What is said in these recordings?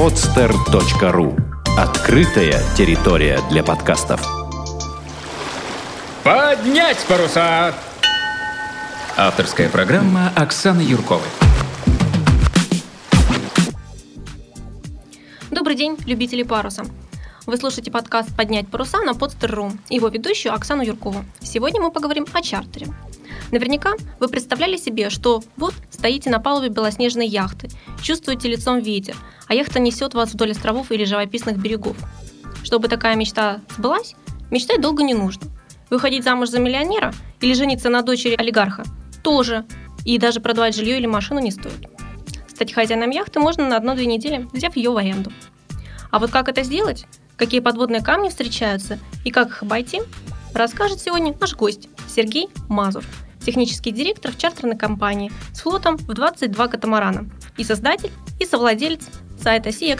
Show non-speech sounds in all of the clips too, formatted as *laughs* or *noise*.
podster.ru Открытая территория для подкастов. Поднять паруса! Авторская программа Оксаны Юрковой. Добрый день, любители паруса. Вы слушаете подкаст «Поднять паруса» на podster.ru и его ведущую Оксану Юркову. Сегодня мы поговорим о чартере. Наверняка вы представляли себе, что вот стоите на палубе белоснежной яхты, чувствуете лицом ветер, а яхта несет вас вдоль островов или живописных берегов. Чтобы такая мечта сбылась, мечтать долго не нужно. Выходить замуж за миллионера или жениться на дочери олигарха тоже. И даже продавать жилье или машину не стоит. Стать хозяином яхты можно на одну-две недели, взяв ее в аренду. А вот как это сделать, какие подводные камни встречаются и как их обойти, расскажет сегодня наш гость Сергей Мазур – технический директор в чартерной компании с флотом в 22 катамарана и создатель и совладелец сайта Sea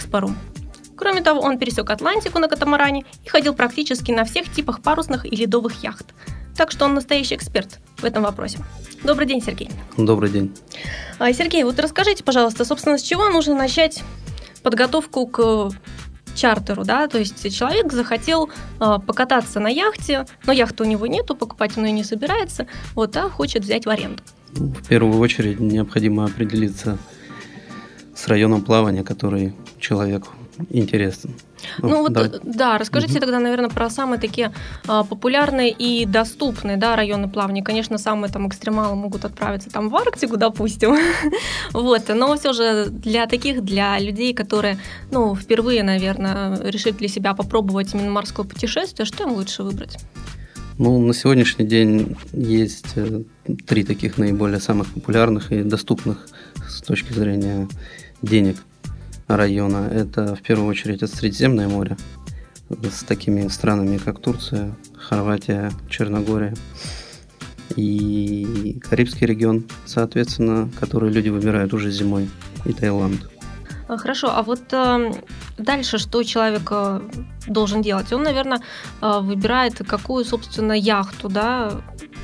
Кроме того, он пересек Атлантику на катамаране и ходил практически на всех типах парусных и ледовых яхт. Так что он настоящий эксперт в этом вопросе. Добрый день, Сергей. Добрый день. А, Сергей, вот расскажите, пожалуйста, собственно, с чего нужно начать подготовку к чартеру, да, то есть человек захотел э, покататься на яхте, но яхты у него нету, покупать он ее не собирается, вот, а хочет взять в аренду. В первую очередь необходимо определиться с районом плавания, который человеку интересен. Ну, ну вот, давай. да, расскажите угу. тогда, наверное, про самые такие а, популярные и доступные, да, районы плавания. Конечно, самые там экстремалы могут отправиться там в Арктику, допустим, *laughs* вот, но все же для таких, для людей, которые, ну, впервые, наверное, решили для себя попробовать именно морское путешествие, что им лучше выбрать? Ну, на сегодняшний день есть э, три таких наиболее самых популярных и доступных с точки зрения денег – района. Это в первую очередь это Средиземное море с такими странами, как Турция, Хорватия, Черногория и Карибский регион, соответственно, который люди выбирают уже зимой, и Таиланд. А, хорошо, а вот э, дальше что человек э, должен делать? Он, наверное, э, выбирает, какую, собственно, яхту, да,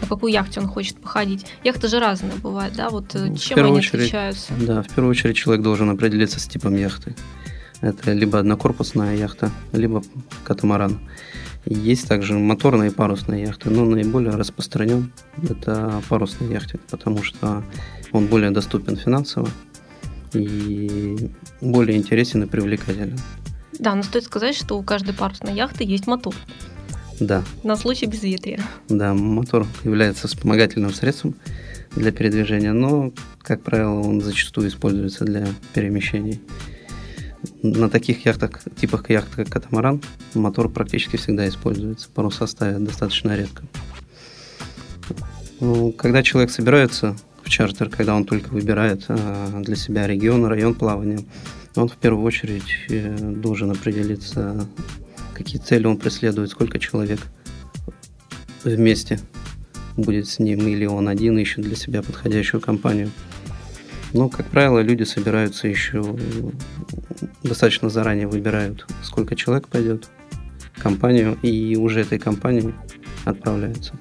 на какую яхте он хочет походить. Яхты же разные бывают, да, вот э, ну, чем они очередь, отличаются? Да, в первую очередь человек должен определиться с типом яхты. Это либо однокорпусная яхта, либо катамаран. Есть также моторные и парусные яхты, но наиболее распространен это парусный яхтинг, потому что он более доступен финансово и более интересен и привлекателен. Да, но стоит сказать, что у каждой парусной яхты есть мотор. Да. На случай безветрия. Да, мотор является вспомогательным средством для передвижения, но, как правило, он зачастую используется для перемещений. На таких яхтах, типах яхт, как катамаран, мотор практически всегда используется. Паруса ставят достаточно редко. Ну, когда человек собирается в чартер, когда он только выбирает а, для себя регион, район плавания, он в первую очередь э, должен определиться какие цели он преследует, сколько человек вместе будет с ним, или он один ищет для себя подходящую компанию. Но, как правило, люди собираются еще достаточно заранее выбирают, сколько человек пойдет в компанию, и уже этой компании отправляются.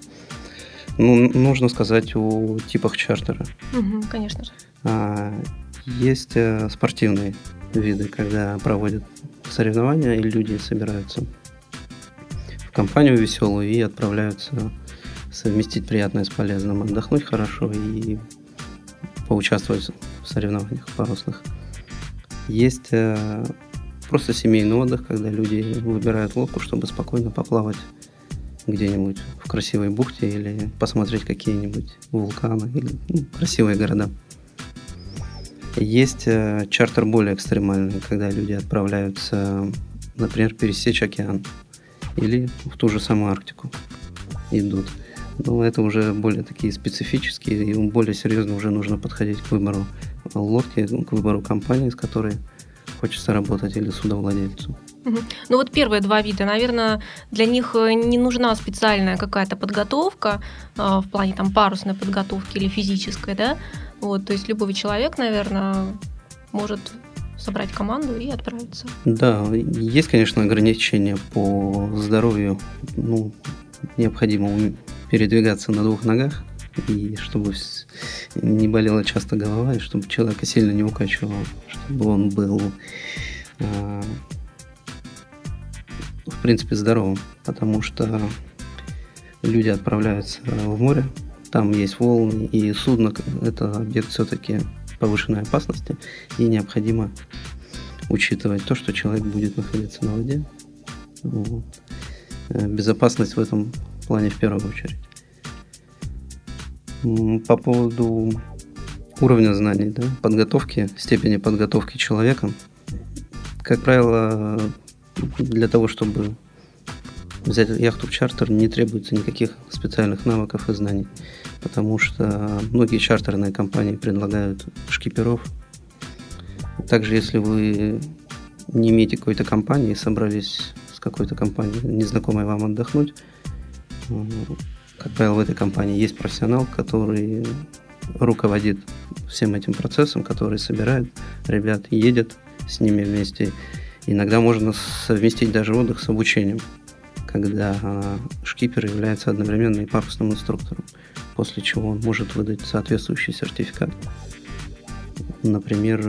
Ну, нужно сказать о типах чартера. Угу, конечно же. А, есть э, спортивные виды, когда проводят соревнования, и люди собираются в компанию веселую и отправляются совместить приятное с полезным, отдохнуть хорошо и поучаствовать в соревнованиях парусных. Есть э, просто семейный отдых, когда люди выбирают лодку, чтобы спокойно поплавать где-нибудь в красивой бухте или посмотреть какие-нибудь вулканы или ну, красивые города. Есть э, чартер более экстремальный, когда люди отправляются, например, пересечь океан или в ту же самую Арктику идут. Но это уже более такие специфические, и более серьезно уже нужно подходить к выбору лодки, к выбору компании, с которой хочется работать, или судовладельцу. Ну вот первые два вида, наверное, для них э, не нужна специальная какая-то подготовка э, в плане там парусной подготовки или физической, да? Вот, то есть любой человек, наверное, может собрать команду и отправиться. Да, есть, конечно, ограничения по здоровью. Ну, необходимо передвигаться на двух ногах, и чтобы не болела часто голова, и чтобы человека сильно не укачивало, чтобы он был э, в принципе, здоровым, потому что люди отправляются в море, там есть волны, и судно – это объект все-таки повышенной опасности, и необходимо учитывать то, что человек будет находиться на воде. Вот. Э, безопасность в этом плане в первую очередь. По поводу уровня знаний, да, подготовки, степени подготовки человека, как правило, для того, чтобы взять яхту в чартер, не требуется никаких специальных навыков и знаний, потому что многие чартерные компании предлагают шкиперов. Также, если вы не имеете какой-то компании собрались с какой-то компанией незнакомой вам отдохнуть, как правило, в этой компании есть профессионал, который руководит всем этим процессом, который собирает ребят, едет с ними вместе. Иногда можно совместить даже отдых с обучением, когда а, шкипер является одновременно и парусным инструктором, после чего он может выдать соответствующий сертификат. Например,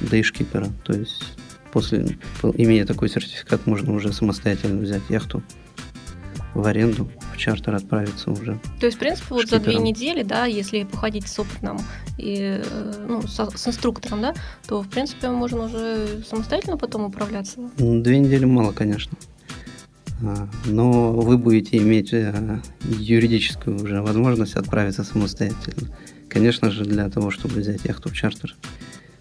дейшкипера, то есть после, имея такой сертификат, можно уже самостоятельно взять яхту в аренду, в чартер отправиться уже. То есть, в принципе, вот за две недели, да, если походить с опытным и э, ну, с, с инструктором, да, то, в принципе, можно уже самостоятельно потом управляться. Две недели мало, конечно. А, но вы будете иметь э, юридическую уже возможность отправиться самостоятельно. Конечно же, для того, чтобы взять яхту в чартер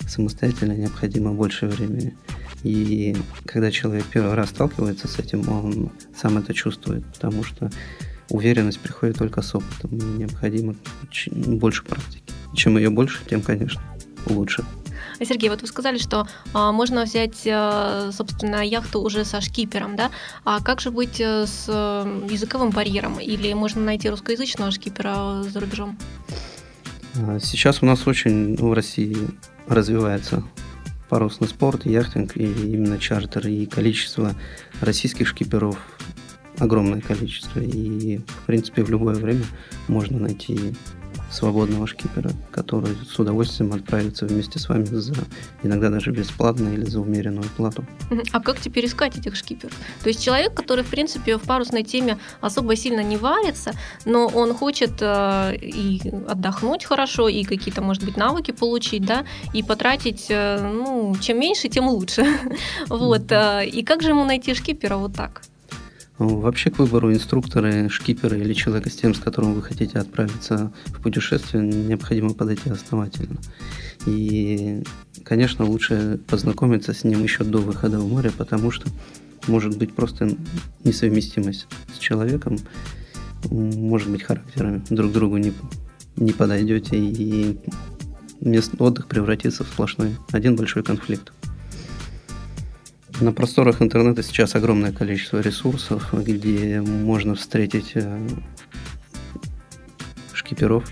самостоятельно, необходимо больше времени. И когда человек первый раз сталкивается с этим, он сам это чувствует, потому что уверенность приходит только с опытом, и необходимо больше практики. чем ее больше, тем, конечно, лучше. Сергей, вот вы сказали, что а, можно взять, а, собственно, яхту уже со шкипером, да? А как же быть э, с э, языковым барьером? Или можно найти русскоязычного шкипера за рубежом? А, сейчас у нас очень в России развивается парусный спорт, яхтинг и именно чартер. И количество российских шкиперов огромное количество. И, в принципе, в любое время можно найти свободного шкипера, который с удовольствием отправится вместе с вами за иногда даже бесплатно или за умеренную плату. А как теперь искать этих шкиперов? То есть человек, который, в принципе, в парусной теме особо сильно не варится, но он хочет э, и отдохнуть хорошо, и какие-то, может быть, навыки получить, да, и потратить, э, ну, чем меньше, тем лучше. *laughs* Вот. Э, и как же ему найти шкипера вот так? Ну, вообще к выбору инструктора, шкипера или человека с тем, с которым вы хотите отправиться в путешествие, необходимо подойти основательно. И, конечно, лучше познакомиться с ним еще до выхода в море, потому что может быть просто несовместимость с человеком, может быть характерами, друг другу не, не подойдете, и мест отдых превратится в сплошной один большой конфликт. На просторах интернета сейчас огромное количество ресурсов, где можно встретить э, шкиперов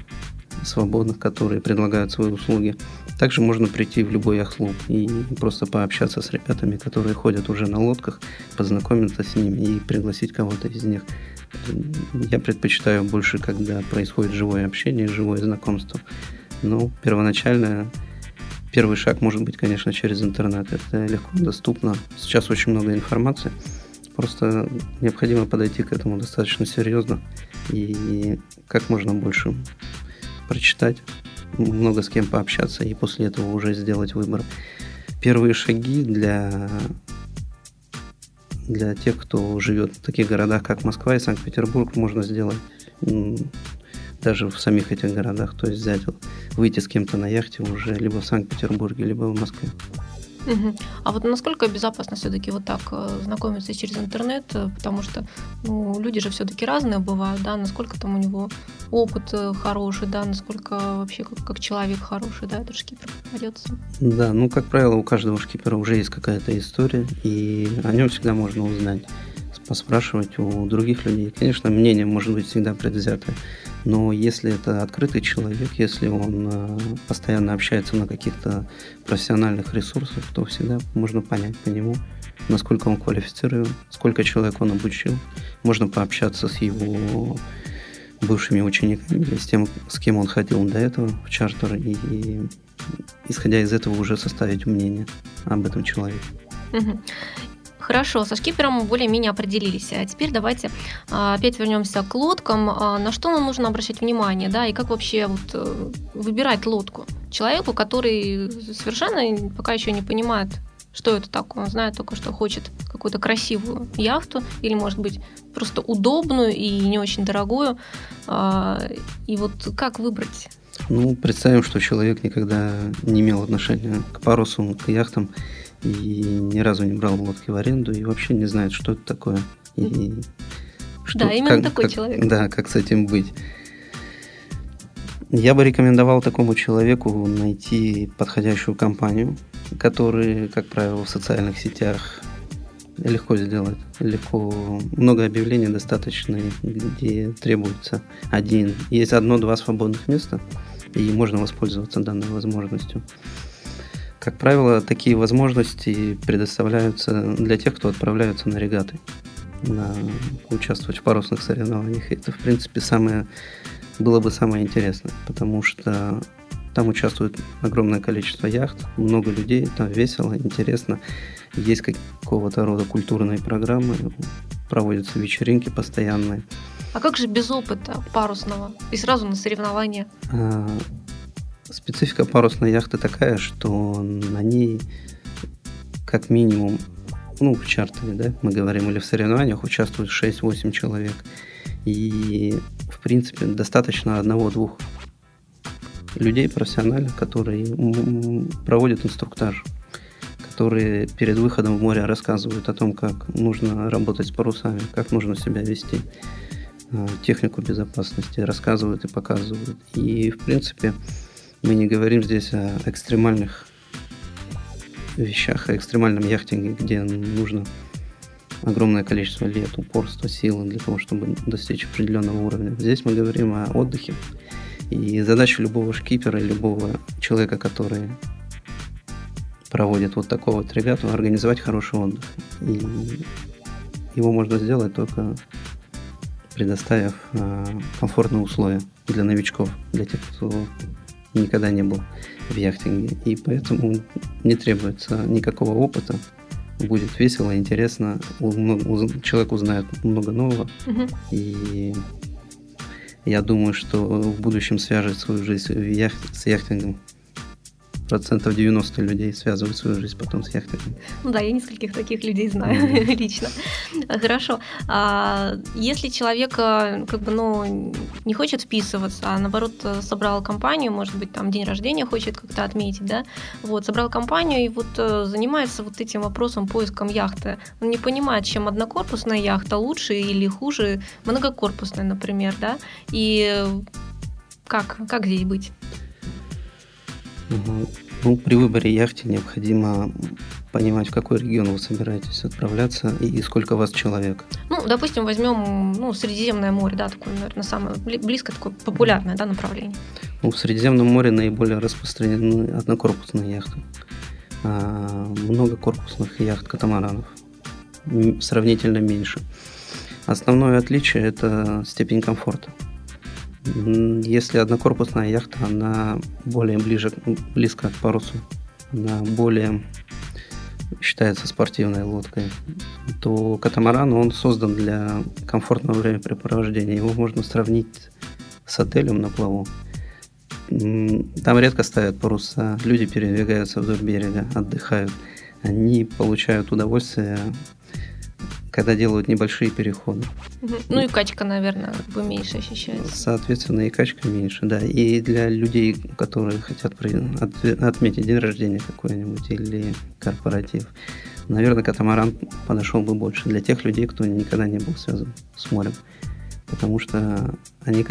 свободных, которые предлагают свои услуги. Также можно прийти в любой яхт-клуб и просто пообщаться с ребятами, которые ходят уже на лодках, познакомиться с ними и пригласить кого-то из них. Я предпочитаю больше, когда происходит живое общение, живое знакомство. Но первоначально Первый шаг может быть, конечно, через интернет. Это легко доступно. Сейчас очень много информации. Просто необходимо подойти к этому достаточно серьезно и как можно больше прочитать, много с кем пообщаться и после этого уже сделать выбор. Первые шаги для для тех, кто живет в таких городах, как Москва и Санкт-Петербург, можно сделать даже в самих этих городах. То есть взять, выйти с кем-то на яхте уже либо в Санкт-Петербурге, либо в Москве. Угу. А вот насколько безопасно все-таки вот так э, знакомиться через интернет, э, потому что ну, люди же все-таки разные бывают, да, насколько там у него опыт э, хороший, да, насколько вообще как, как человек хороший, да, этот шкипер попадется. Да, ну, как правило, у каждого шкипера уже есть какая-то история, и о нем всегда можно узнать, поспрашивать у других людей. Конечно, мнение может быть всегда предвзятое, но если это открытый человек, если он э, постоянно общается на каких-то профессиональных ресурсах, то всегда можно понять по нему, насколько он квалифицирован, сколько человек он обучил. Можно пообщаться с его бывшими учениками с тем, с кем он ходил до этого в чартер, и, и исходя из этого уже составить мнение об этом человеке. Хорошо, со шкипером более-менее определились. А теперь давайте а, опять вернемся к лодкам. А, На что нам нужно обращать внимание, да, и как вообще вот э, выбирать лодку человеку, который совершенно пока еще не понимает, что это такое. Он знает только, что хочет какую-то красивую яхту или, может быть, просто удобную и не очень дорогую. А, И вот как выбрать? Ну, представим, что человек никогда не имел отношения к парусу, к яхтам, и ни разу не брал лодки в аренду, и вообще не знает, что это такое. И Да, именно такой человек. Да, как с этим быть. Я бы рекомендовал такому человеку найти подходящую компанию, которые, как правило, в социальных сетях легко сделать. Легко. Много объявлений достаточно, где требуется один. Есть одно-два свободных места, и можно воспользоваться данной возможностью. Как правило, такие возможности предоставляются для тех, кто отправляются на регаты, на участвовать в парусных соревнованиях. И это, в принципе, самое было бы самое интересное, потому что там участвует огромное количество яхт, много людей, там весело, интересно. Есть какого-то рода культурные программы, проводятся вечеринки постоянные. А как же без опыта парусного и сразу на соревнования? Специфика парусной яхты такая, что на ней как минимум, ну, в чартере, да, мы говорим, или в соревнованиях участвует 6-8 человек. И, в принципе, достаточно одного-двух людей профессиональных, которые проводят инструктаж, которые перед выходом в море рассказывают о том, как нужно работать с парусами, как нужно себя вести, э, технику безопасности, рассказывают и показывают. И, в принципе, мы не говорим здесь о экстремальных вещах, о экстремальном яхтинге, где нужно огромное количество лет, упорства, силы для того, чтобы достичь определенного уровня. Здесь мы говорим о отдыхе. И задача любого шкипера любого человека, который проводит вот такого вот регату, организовать хороший отдых. И его можно сделать только предоставив э, комфортные условия для новичков, для тех, кто никогда не был в яхтинге. И поэтому не требуется никакого опыта. Будет весело, интересно. Человек узнает много нового. Мгм. И я думаю, что в будущем свяжет свою жизнь яхт- с яхтингом. Процентов 90 людей связывают свою жизнь потом с яхтингом. Ну да, я нескольких таких людей знаю Мгм. *laughs* лично. Хорошо. А если человек э, как бы, ну, не хочет вписываться, а наоборот э, собрал компанию, может быть, там день рождения хочет как-то отметить, да, вот, собрал компанию и вот э, занимается вот этим вопросом поиском яхты. Он не понимает, чем однокорпусная яхта лучше или хуже многокорпусная, например, да, и как, как здесь быть? Ну, при выборе яхты необходимо понимать, в какой регион вы собираетесь отправляться и, и сколько вас человек. Ну, допустим, возьмем ну, Средиземное море, да, такое, наверное, самое бли- близкое, такое популярное да, направление. Ну, в Средиземном море наиболее распространены однокорпусные яхты. А, многокорпусных яхт катамаранов сравнительно меньше. Основное отличие – это степень комфорта. Если однокорпусная яхта, она более ближе, близко к парусу, она более считается спортивной лодкой, то катамаран, он создан для комфортного времяпрепровождения. Его можно сравнить с отелем на плаву. Там редко ставят паруса, люди передвигаются вдоль берега, отдыхают. Они получают удовольствие, когда делают небольшие переходы. Ну и качка, наверное, как бы меньше ощущается. Соответственно, и качка меньше, да. И для людей, которые хотят отметить день рождения какой-нибудь или корпоратив, наверное, катамаран подошел бы больше для тех людей, кто никогда не был связан с морем. Потому что они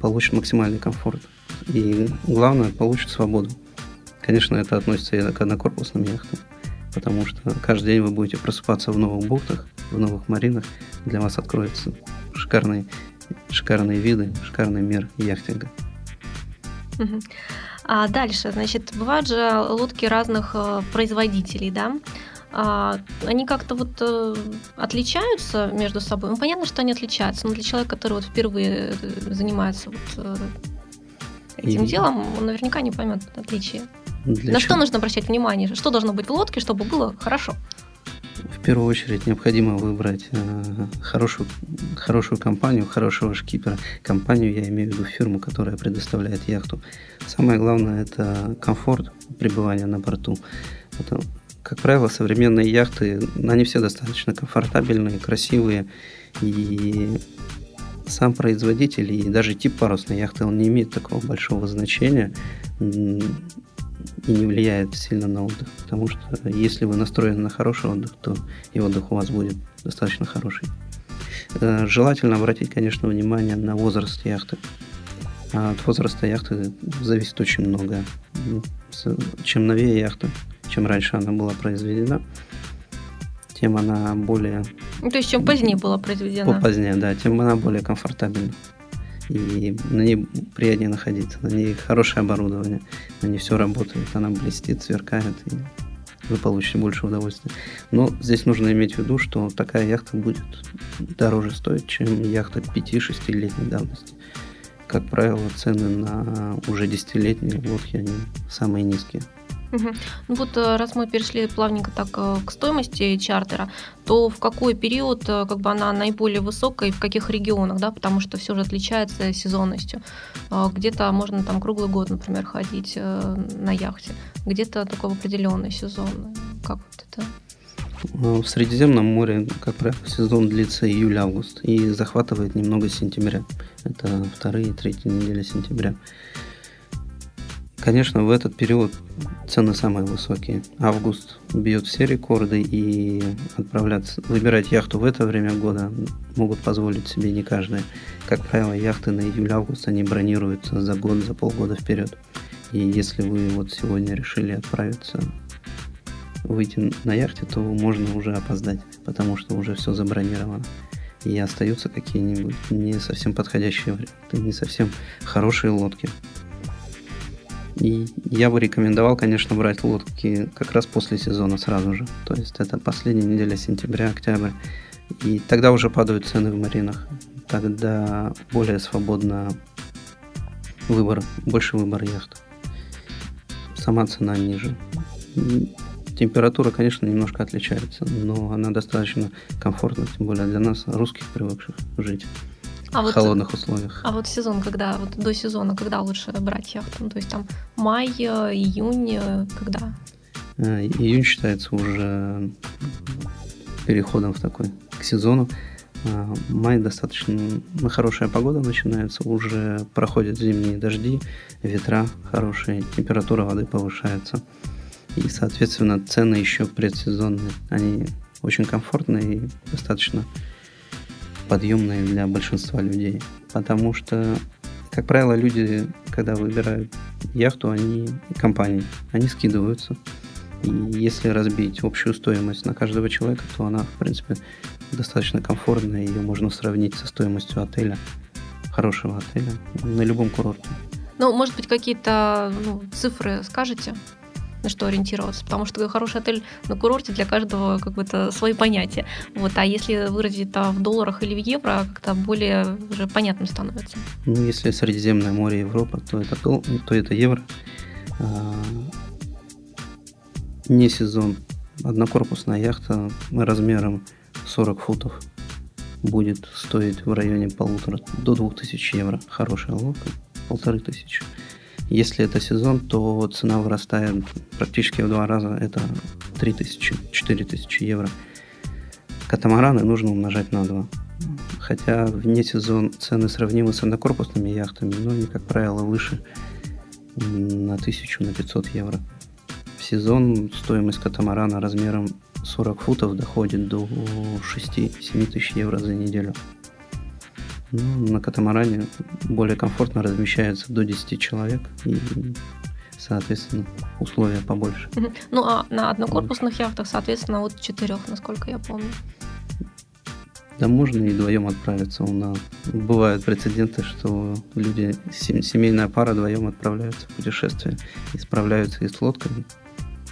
получат максимальный комфорт. И главное, получат свободу. Конечно, это относится и к однокорпусным яхтам. Потому что каждый день вы будете просыпаться в новых бухтах, в новых маринах. Для вас откроются шикарные, шикарные виды, шикарный мир яхтинга. А дальше, значит, бывают же лодки разных э, производителей, да? А, они как-то вот э, отличаются между собой. Ну, понятно, что они отличаются, но для человека, который вот впервые э, занимается вот, э, этим И- делом, он наверняка не поймет отличия. Для На чего- что нужно обращать внимание? Что должно быть в лодке, чтобы было хорошо? первую очередь необходимо выбрать э, хорошую, хорошую компанию, хорошего шкипера. Компанию, я имею в виду фирму, которая предоставляет яхту. Самое главное – это комфорт пребывания на борту. Это, как правило, современные яхты, они все достаточно комфортабельные, красивые. И сам производитель и даже тип парусной яхты, он не имеет такого большого значения и не влияет сильно на отдых. Потому что если вы настроены на хороший отдых, то и отдых у вас будет достаточно хороший. Э, желательно обратить, конечно, внимание на возраст яхты. А от возраста яхты зависит очень много. Чем новее яхта, чем раньше она была произведена, тем она более... Ну, то есть, чем позднее была произведена. Позднее, да, тем она более комфортабельна и на ней приятнее находиться. На ней хорошее оборудование, на ней все работает, она блестит, сверкает, и вы получите больше удовольствия. Но здесь нужно иметь в виду, что такая яхта будет дороже стоить, чем яхта 5-6-летней давности. Как правило, цены на уже 10-летние лодки, они самые низкие. Угу. Ну вот э, раз мы перешли плавненько так э, к стоимости чартера, то в какой период э, как бы она наиболее высокая и в каких регионах, да, потому что все же отличается сезонностью. Где-то можно там круглый год, например, ходить на яхте, где-то только в определенный сезон. Как вот это? В Средиземном море, как правило, сезон длится июль-август и захватывает немного сентября. Это вторые и третьи недели сентября. Конечно, в этот период цены самые высокие. Август бьет все рекорды и отправляться, выбирать яхту в это время года могут позволить себе не каждый. Как правило, яхты на июль-август они бронируются за год, за полгода вперед. И если вы вот сегодня решили отправиться выйти на яхте, то можно уже опоздать, потому что уже все забронировано. И остаются какие-нибудь не совсем подходящие не совсем хорошие лодки. И я бы рекомендовал, конечно, брать лодки как раз после сезона сразу же. То есть это последняя неделя сентября, октябрь. И тогда уже падают цены в маринах. Тогда более свободно выбор, больше выбор яхт. Сама цена ниже. Температура, конечно, немножко отличается, но она достаточно комфортна, тем более для нас, русских, привыкших жить а в вот, холодных условиях. А вот сезон, когда, вот до сезона, когда лучше брать яхту? Ну, то есть там май, июнь, когда? Э, июнь считается уже переходом в такой к сезону. Май достаточно на хорошая погода начинается, уже проходят зимние дожди, ветра хорошие, температура воды повышается. И, соответственно, цены еще предсезонные. Они очень комфортные и достаточно подъемные для большинства людей. Потому что, как правило, люди, когда выбирают яхту, они компании, они скидываются. И если разбить общую стоимость на каждого человека, то она, в принципе, достаточно комфортная. Ее можно сравнить со стоимостью отеля, хорошего отеля на любом курорте. Ну, может быть, какие-то ну, цифры скажете? На что ориентироваться, потому что хороший отель на курорте для каждого как бы это свои понятия. Вот, а если выразить это в долларах или в евро, как-то более уже понятным становится. Ну, если Средиземное море Европа, то это, то это евро. А, не сезон. Однокорпусная яхта размером 40 футов будет стоить в районе полутора до двух тысяч евро. Хорошая лодка, полторы тысячи. Если это сезон, то цена вырастает практически в два раза. Это 3000, 4000 евро. Катамараны нужно умножать на 2. Хотя вне сезон цены сравнимы с однокорпусными яхтами, но они, как правило, выше на 1000, на 500 евро. В сезон стоимость катамарана размером 40 футов доходит до 6-7 тысяч евро за неделю. Ну, на катамаране более комфортно размещается до 10 человек и, соответственно, условия побольше. Ну, а на однокорпусных яхтах, соответственно, вот четырех, насколько я помню. Да можно и вдвоем отправиться. У нас бывают прецеденты, что люди, семейная пара вдвоем отправляются в путешествие и справляются и с лодками.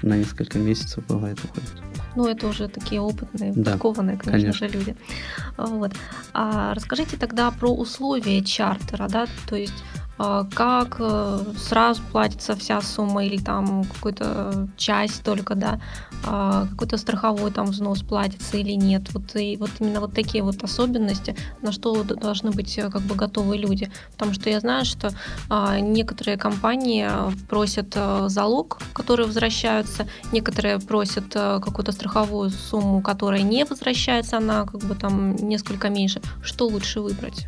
На несколько месяцев бывает уходят. Ну, это уже такие опытные, да, подкованные, конечно, конечно же, люди. Вот. А расскажите тогда про условия чартера, да, то есть как э, сразу платится вся сумма или там какую-то часть только, да, а, какой-то страховой там взнос платится или нет. Вот, и вот именно вот такие вот особенности, на что должны быть э, как бы готовы люди. Потому что я знаю, что а, некоторые компании просят э, залог, который возвращаются, некоторые просят какую-то страховую сумму, которая не возвращается, она как бы там несколько меньше. Что лучше выбрать?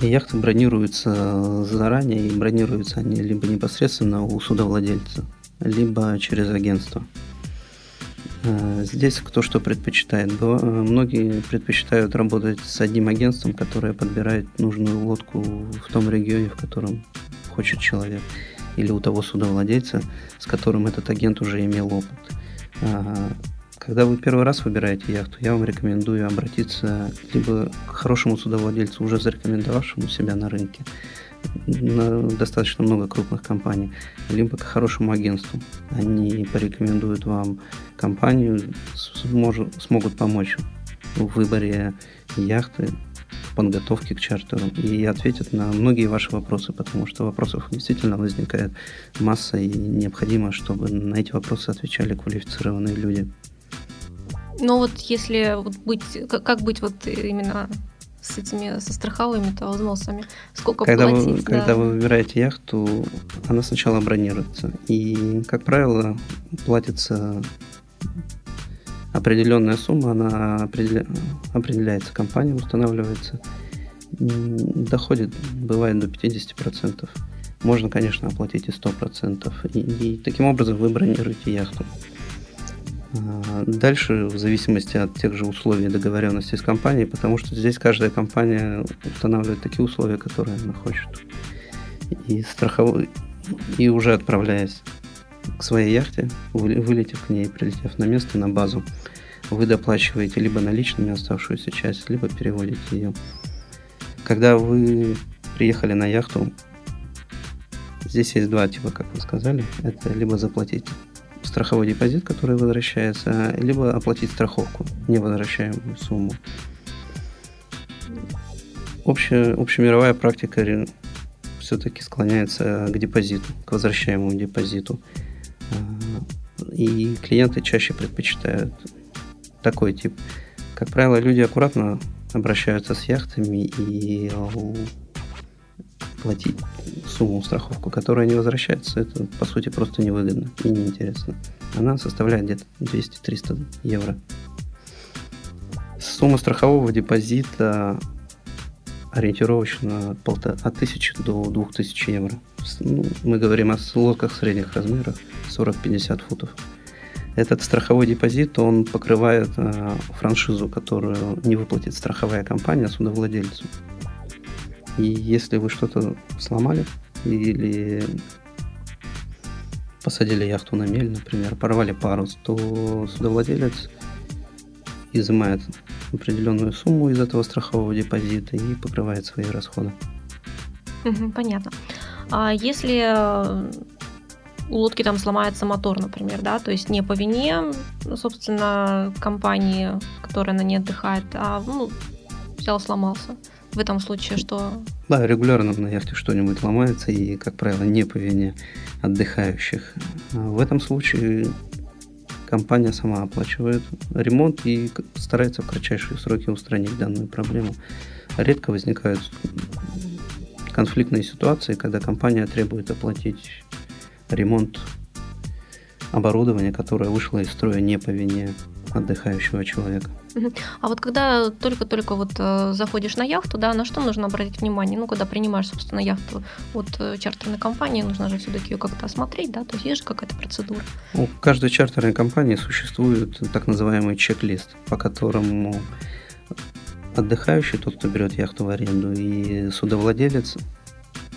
Яхты бронируются заранее, и бронируются они либо непосредственно у судовладельца, либо через агентство. Э, здесь кто что предпочитает. Многие предпочитают работать с одним агентством, которое подбирает нужную лодку в том регионе, в котором хочет человек, или у того судовладельца, с которым этот агент уже имел опыт. Когда вы первый раз выбираете яхту, я вам рекомендую обратиться либо к хорошему судовладельцу, уже зарекомендовавшему себя на рынке, на достаточно много крупных компаний, либо к хорошему агентству. Они порекомендуют вам компанию, смож, смогут помочь в выборе яхты, подготовке к чартеру и ответят на многие ваши вопросы, потому что вопросов действительно возникает масса и необходимо, чтобы на эти вопросы отвечали квалифицированные люди. Но вот если вот быть, как быть вот именно с этими со страховыми то взносами? Сколько когда платить? Вы, да. Когда вы выбираете яхту, она сначала бронируется. И, как правило, платится определенная сумма, она определя... определяется компания устанавливается. Доходит, бывает, до 50%. Можно, конечно, оплатить и 100%. И, и таким образом вы бронируете яхту. А, дальше, в зависимости от тех же условий договоренности с компанией, потому что здесь каждая компания устанавливает такие условия, которые она хочет. И страховой, и уже отправляясь к своей яхте, вылетев к ней, прилетев на место, на базу, вы доплачиваете либо наличными оставшуюся часть, либо переводите ее. Когда вы приехали на яхту, здесь есть два типа, как вы сказали. Это либо заплатить страховой депозит, который возвращается, либо оплатить страховку, невозвращаемую сумму. Общая, общемировая практика все-таки склоняется к депозиту, к возвращаемому депозиту. А, и клиенты чаще предпочитают такой тип. Как правило, люди аккуратно обращаются с яхтами и платить сумму страховку, которая не возвращается, это по сути просто невыгодно и неинтересно. Она составляет где-то 200-300 евро. Сумма страхового депозита ориентировочно от 1000 до 2000 евро. Ну, мы говорим о лодках средних размеров, 40-50 футов. Этот страховой депозит, он покрывает э, франшизу, которую не выплатит страховая компания судовладельцу. И если вы что-то сломали или посадили яхту на мель, например, порвали парус, то судовладелец изымает определенную сумму из этого страхового депозита и покрывает свои расходы. понятно. А если э, у лодки там сломается мотор, например, да, то есть не по вине, собственно, компании, которая на ней отдыхает, а ну, взял, сломался в этом случае что? Да, регулярно на яхте что-нибудь ломается, и, как правило, не по вине отдыхающих. А в этом случае компания сама оплачивает ремонт и старается в кратчайшие сроки устранить данную проблему. Редко возникают конфликтные ситуации, когда компания требует оплатить ремонт оборудования, которое вышло из строя не по вине отдыхающего человека. А вот когда только-только вот э, заходишь на яхту, да, на что нужно обратить внимание? Ну, когда принимаешь, собственно, яхту от э, чартерной компании, нужно же все-таки ее как-то осмотреть, да, то есть есть же какая-то процедура. У каждой чартерной компании существует так называемый чек-лист, по которому отдыхающий, тот, кто берет яхту в аренду, и судовладелец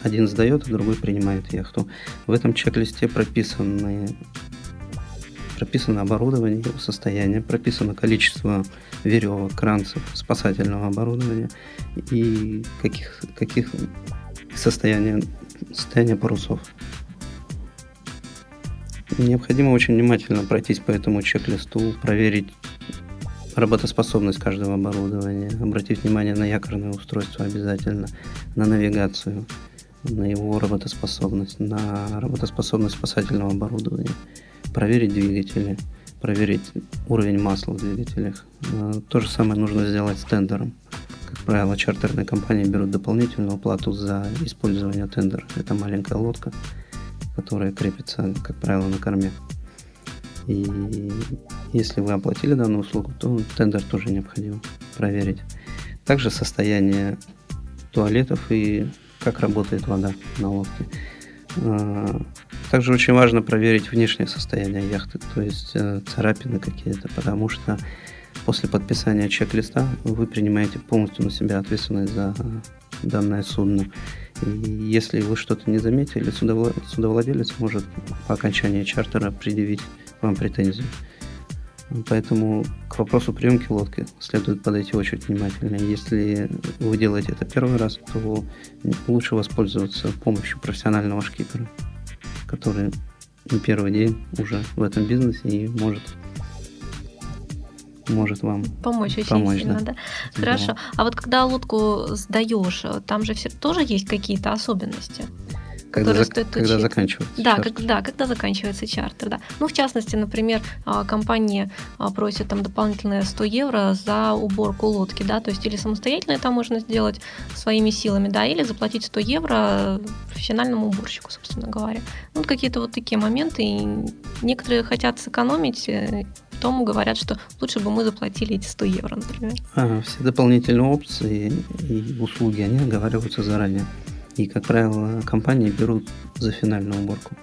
один сдает, а другой принимает яхту. В этом чек-листе прописаны прописано оборудование, его состояние, прописано количество веревок, кранцев, спасательного оборудования и каких, каких состояния, состояние парусов. Необходимо очень внимательно пройтись по этому чек-листу, проверить работоспособность каждого оборудования, обратить внимание на якорное устройство обязательно, на навигацию, на его работоспособность, на работоспособность спасательного оборудования, проверить двигатели, проверить уровень масла в двигателях. Э, то же самое нужно сделать с тендером. Как правило, чартерные компании берут дополнительную плату за использование тендера. Это маленькая лодка, которая крепится, как правило, на корме. И если вы оплатили данную услугу, то тендер тоже необходимо проверить. Также состояние туалетов и как работает вода на лодке. А, также очень важно проверить внешнее состояние яхты, то есть э, царапины какие-то, потому что после подписания чек-листа вы принимаете полностью на себя ответственность за данное судно. И если вы что-то не заметили, судовладелец может по окончании чартера предъявить вам претензию. Поэтому к вопросу приемки лодки следует подойти очень внимательно. Если вы делаете это первый раз, то лучше воспользоваться помощью профессионального шкипера, который не первый день уже в этом бизнесе и может может вам помочь очень помочь, сильно, да. да? Хорошо. А вот когда лодку сдаешь, там же все тоже есть какие-то особенности? Когда, зак- стоит когда заканчивается да, чартер. Как, да, когда заканчивается чартер, да. Ну, в частности, например, а, компания а, просит там дополнительные 100 евро за уборку лодки, да, то есть или самостоятельно это можно сделать своими силами, да, или заплатить 100 евро профессиональному уборщику, собственно говоря. Ну, какие-то вот такие моменты, и некоторые хотят сэкономить, э, потом говорят, что лучше бы мы заплатили эти 100 евро, например. А, все дополнительные опции и услуги, они оговариваются заранее. И, как правило, компании берут за финальную уборку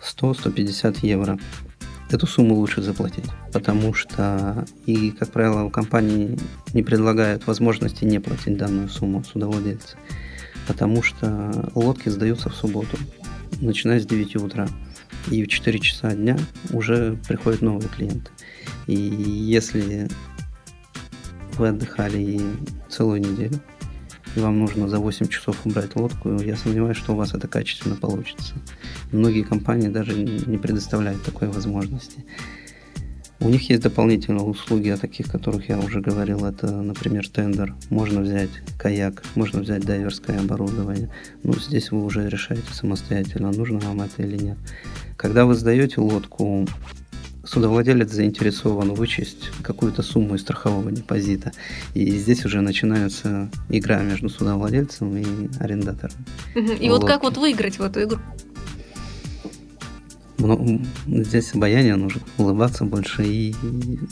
100-150 евро. Эту сумму лучше заплатить, потому что, и, как правило, у компании не предлагают возможности не платить данную сумму судовладельцы, потому что лодки сдаются в субботу, начиная с 9 утра. И в 4 часа дня уже приходят новые клиенты. И если вы отдыхали целую неделю, и вам нужно за 8 часов убрать лодку, я сомневаюсь, что у вас это качественно получится. Многие компании даже не предоставляют такой возможности. У них есть дополнительные услуги, о таких, которых я уже говорил. Это, например, тендер. Можно взять каяк, можно взять дайверское оборудование. Ну, здесь вы уже решаете самостоятельно, нужно вам это или нет. Когда вы сдаете лодку, судовладелец заинтересован вычесть какую-то сумму из страхового депозита. И здесь уже начинается игра между судовладельцем и арендатором. И вот как вот выиграть в эту игру? Ну, здесь обаяние нужно, улыбаться больше и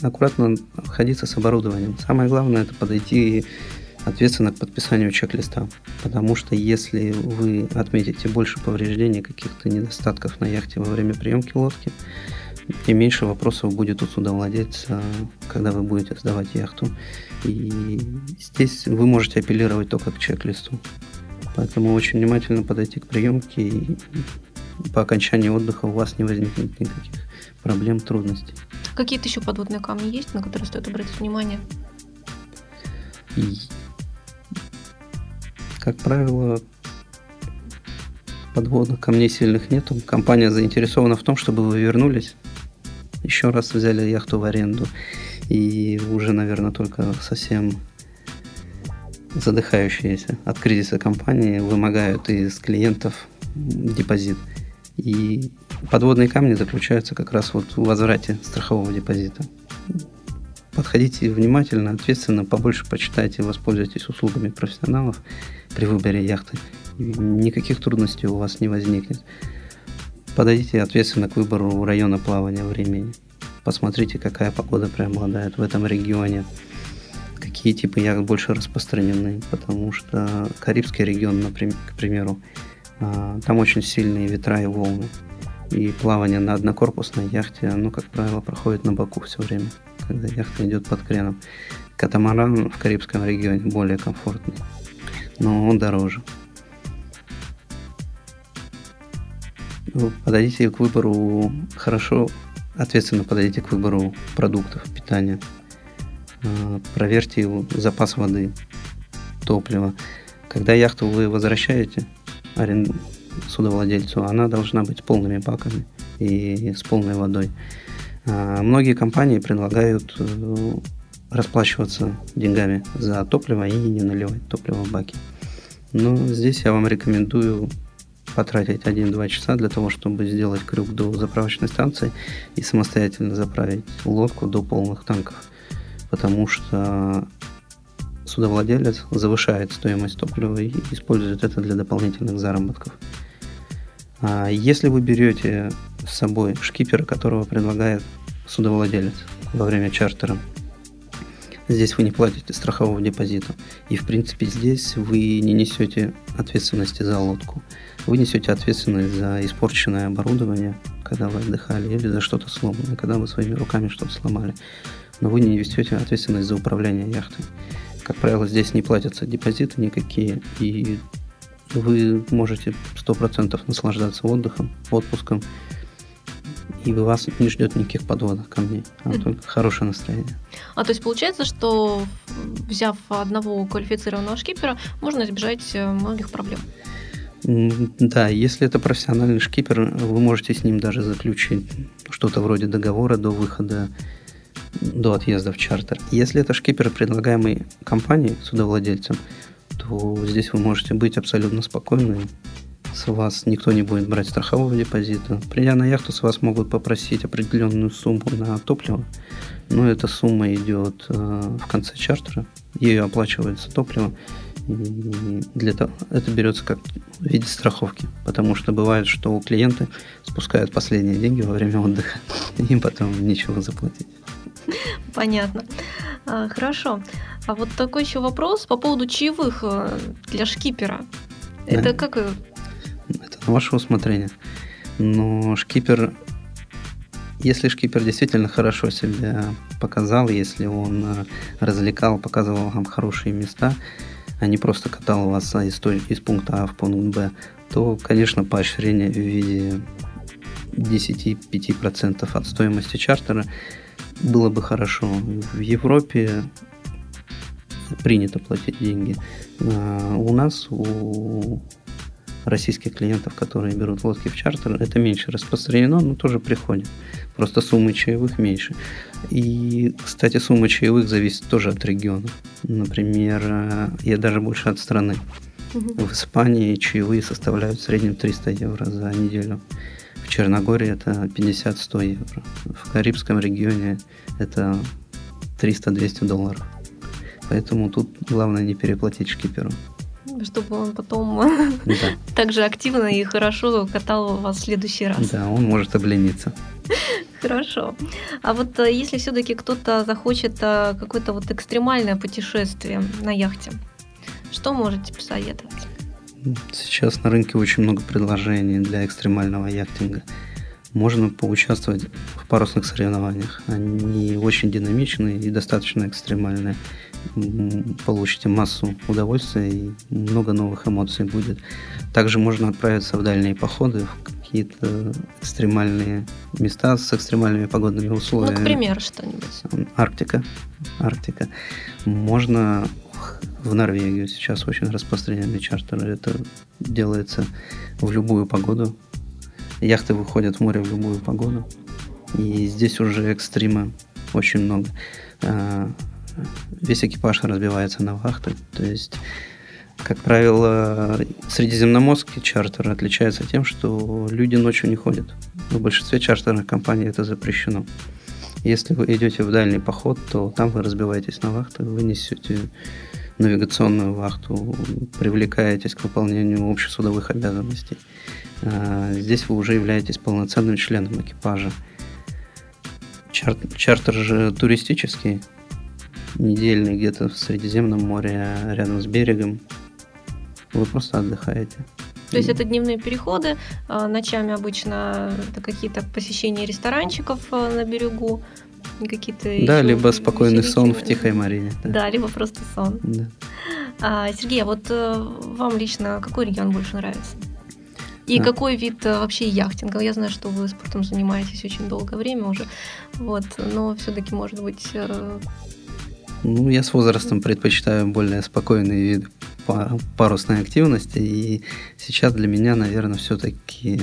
аккуратно обходиться с оборудованием. Самое главное это подойти ответственно к подписанию чек-листа. Потому что если вы отметите больше повреждений, каких-то недостатков на яхте во время приемки лодки, и меньше вопросов будет у судовладельца, когда вы будете сдавать яхту. И здесь вы можете апеллировать только к чек-листу. Поэтому очень внимательно подойти к приемке, и по окончании отдыха у вас не возникнет никаких проблем, трудностей. Какие-то еще подводные камни есть, на которые стоит обратить внимание? И, как правило, подводных камней сильных нету. Компания заинтересована в том, чтобы вы вернулись еще раз взяли яхту в аренду. И уже, наверное, только совсем задыхающиеся от кризиса компании вымогают из клиентов депозит. И подводные камни заключаются как раз вот в возврате страхового депозита. Подходите внимательно, ответственно, побольше почитайте, воспользуйтесь услугами профессионалов при выборе яхты. Никаких трудностей у вас не возникнет. Подойдите ответственно к выбору района плавания времени. Посмотрите, какая погода преобладает в этом регионе. Какие типы яхт больше распространены, потому что Карибский регион, например, к примеру, а, там очень сильные ветра и волны. И плавание на однокорпусной яхте, оно, как правило, проходит на боку все время, когда яхта идет под креном. Катамаран в Карибском регионе более комфортный, но он дороже. подойдите к выбору хорошо, ответственно подойдите к выбору продуктов питания. А, проверьте запас воды, топлива. Когда яхту вы возвращаете арен... судовладельцу, она должна быть с полными баками и с полной водой. А, многие компании предлагают э, расплачиваться деньгами за топливо и не наливать топливо в баки. Но здесь я вам рекомендую потратить 1-2 часа для того, чтобы сделать крюк до заправочной станции и самостоятельно заправить лодку до полных танков. Потому что судовладелец завышает стоимость топлива и использует это для дополнительных заработков. А если вы берете с собой шкипера, которого предлагает судовладелец во время чартера, здесь вы не платите страхового депозита. И в принципе здесь вы не несете ответственности за лодку. Вы несете ответственность за испорченное оборудование, когда вы отдыхали, или за что-то сломанное, когда вы своими руками что-то сломали. Но вы не несете ответственность за управление яхтой. Как правило, здесь не платятся депозиты никакие, и вы можете 100% наслаждаться отдыхом, отпуском, и вас не ждет никаких подводных камней, а только хорошее настроение. А то есть получается, что взяв одного квалифицированного шкипера, можно избежать э, многих проблем? Да, если это профессиональный шкипер, вы можете с ним даже заключить что-то вроде договора до выхода, до отъезда в чартер. Если это шкипер, предлагаемый компанией, судовладельцем, то здесь вы можете быть абсолютно спокойны. С вас никто не будет брать страхового депозита. Придя на яхту, с вас могут попросить определенную сумму на топливо, но эта сумма идет э, в конце чартера, ею оплачивается топливо, для того, это берется как в виде страховки, потому что бывает, что клиенты спускают последние деньги во время отдыха, *laughs* и им потом нечего заплатить. Понятно. А, хорошо. А вот такой еще вопрос по поводу чаевых э, для шкипера. Это да. как... Это на ваше усмотрение. Но шкипер если шкипер действительно хорошо себя показал, если он э, развлекал, показывал вам хорошие места, а не просто катал вас из, из пункта А в пункт Б, то, конечно, поощрение в виде 10-5% от стоимости чартера было бы хорошо. В Европе принято платить деньги. А у нас, у российских клиентов, которые берут лодки в чартер, это меньше распространено, но тоже приходит. Просто суммы чаевых меньше. И, кстати, сумма чаевых зависит тоже от региона. Например, я даже больше от страны. В Испании чаевые составляют в среднем 300 евро за неделю. В Черногории это 50-100 евро. В Карибском регионе это 300-200 долларов. Поэтому тут главное не переплатить шкиперу. Чтобы он потом да. *laughs* так же активно и хорошо катал вас в следующий раз. Да, он может облениться. *laughs* Хорошо. А вот э, если все-таки кто-то захочет э, какое-то вот экстремальное путешествие на яхте, что можете посоветовать? Сейчас на рынке очень много предложений для экстремального яхтинга. Можно поучаствовать в парусных соревнованиях. Они очень динамичные и достаточно экстремальные. Получите массу удовольствия и много новых эмоций будет. Также можно отправиться в дальние походы, в какие-то экстремальные места с экстремальными погодными условиями. Ну, например, что-нибудь. Арктика. Арктика. Можно в Норвегию сейчас очень распространенный чартер. Это делается в любую погоду. Яхты выходят в море в любую погоду. И здесь уже экстрима очень много. А, весь экипаж разбивается на вахты. То есть, как правило, средиземноморский чартер отличается тем, что люди ночью не ходят. В большинстве чартерных компаний это запрещено. Если вы идете в дальний поход, то там вы разбиваетесь на вахты, вы несете навигационную вахту, привлекаетесь к выполнению общесудовых обязанностей. А, здесь вы уже являетесь полноценным членом экипажа. Чар чартер же туристический, недельный где-то в Средиземном море, рядом с берегом. Вы просто отдыхаете. То есть это дневные переходы, а, ночами обычно это какие-то посещения ресторанчиков а, на берегу, какие-то Да, либо спокойный сон в тихой марине. Да, да либо просто сон. Да. А, Сергей, а вот э, вам лично какой регион больше нравится? И а. какой вид э, вообще яхтинга? Я знаю, что вы спортом занимаетесь очень долгое время уже, вот, но все-таки, может быть... Э, ну, я с возрастом предпочитаю более спокойные виды парусной активности, и сейчас для меня, наверное, все-таки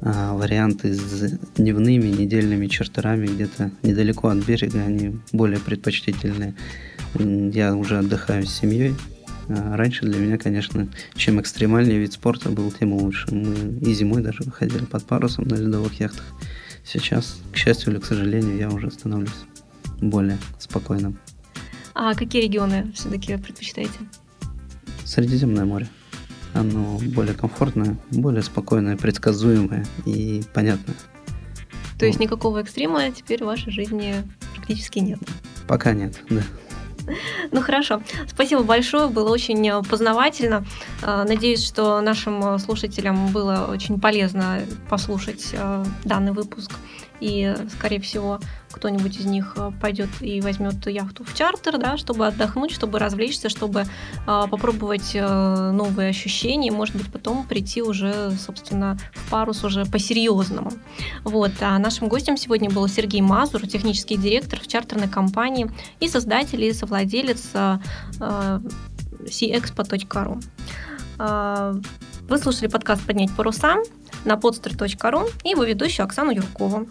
а варианты с дневными, недельными чартерами где-то недалеко от берега, они более предпочтительные. Я уже отдыхаю с семьей. А раньше для меня, конечно, чем экстремальнее вид спорта был, тем лучше. Мы и зимой даже выходили под парусом на ледовых яхтах. Сейчас, к счастью или к сожалению, я уже становлюсь более спокойным. А какие регионы все-таки предпочитаете? Средиземное море. Оно более комфортное, более спокойное, предсказуемое и понятное. То есть никакого экстрима теперь в вашей жизни практически нет? Пока нет, да. *laughs* Ну хорошо. Спасибо большое, было очень познавательно. А, надеюсь, что нашим слушателям было очень полезно послушать данный выпуск. И, скорее всего, кто-нибудь из них э, пойдет и возьмет яхту в чартер, да, чтобы отдохнуть, чтобы развлечься, чтобы а, попробовать а, новые ощущения, может быть, потом прийти уже, собственно, в парус уже по-серьезному. Вот. А нашим гостем сегодня был Сергей Мазур, технический директор в чартерной компании и создатель и совладелец а, а, cexpo.ru. Вы слушали подкаст «Поднять паруса» на podster.ru и его ведущую Оксану Юркову.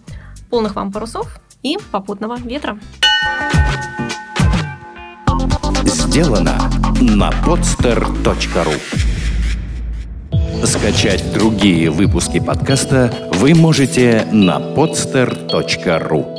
Полных вам парусов и попутного ветра. Сделано на podster.ru Скачать другие выпуски подкаста вы можете на podster.ru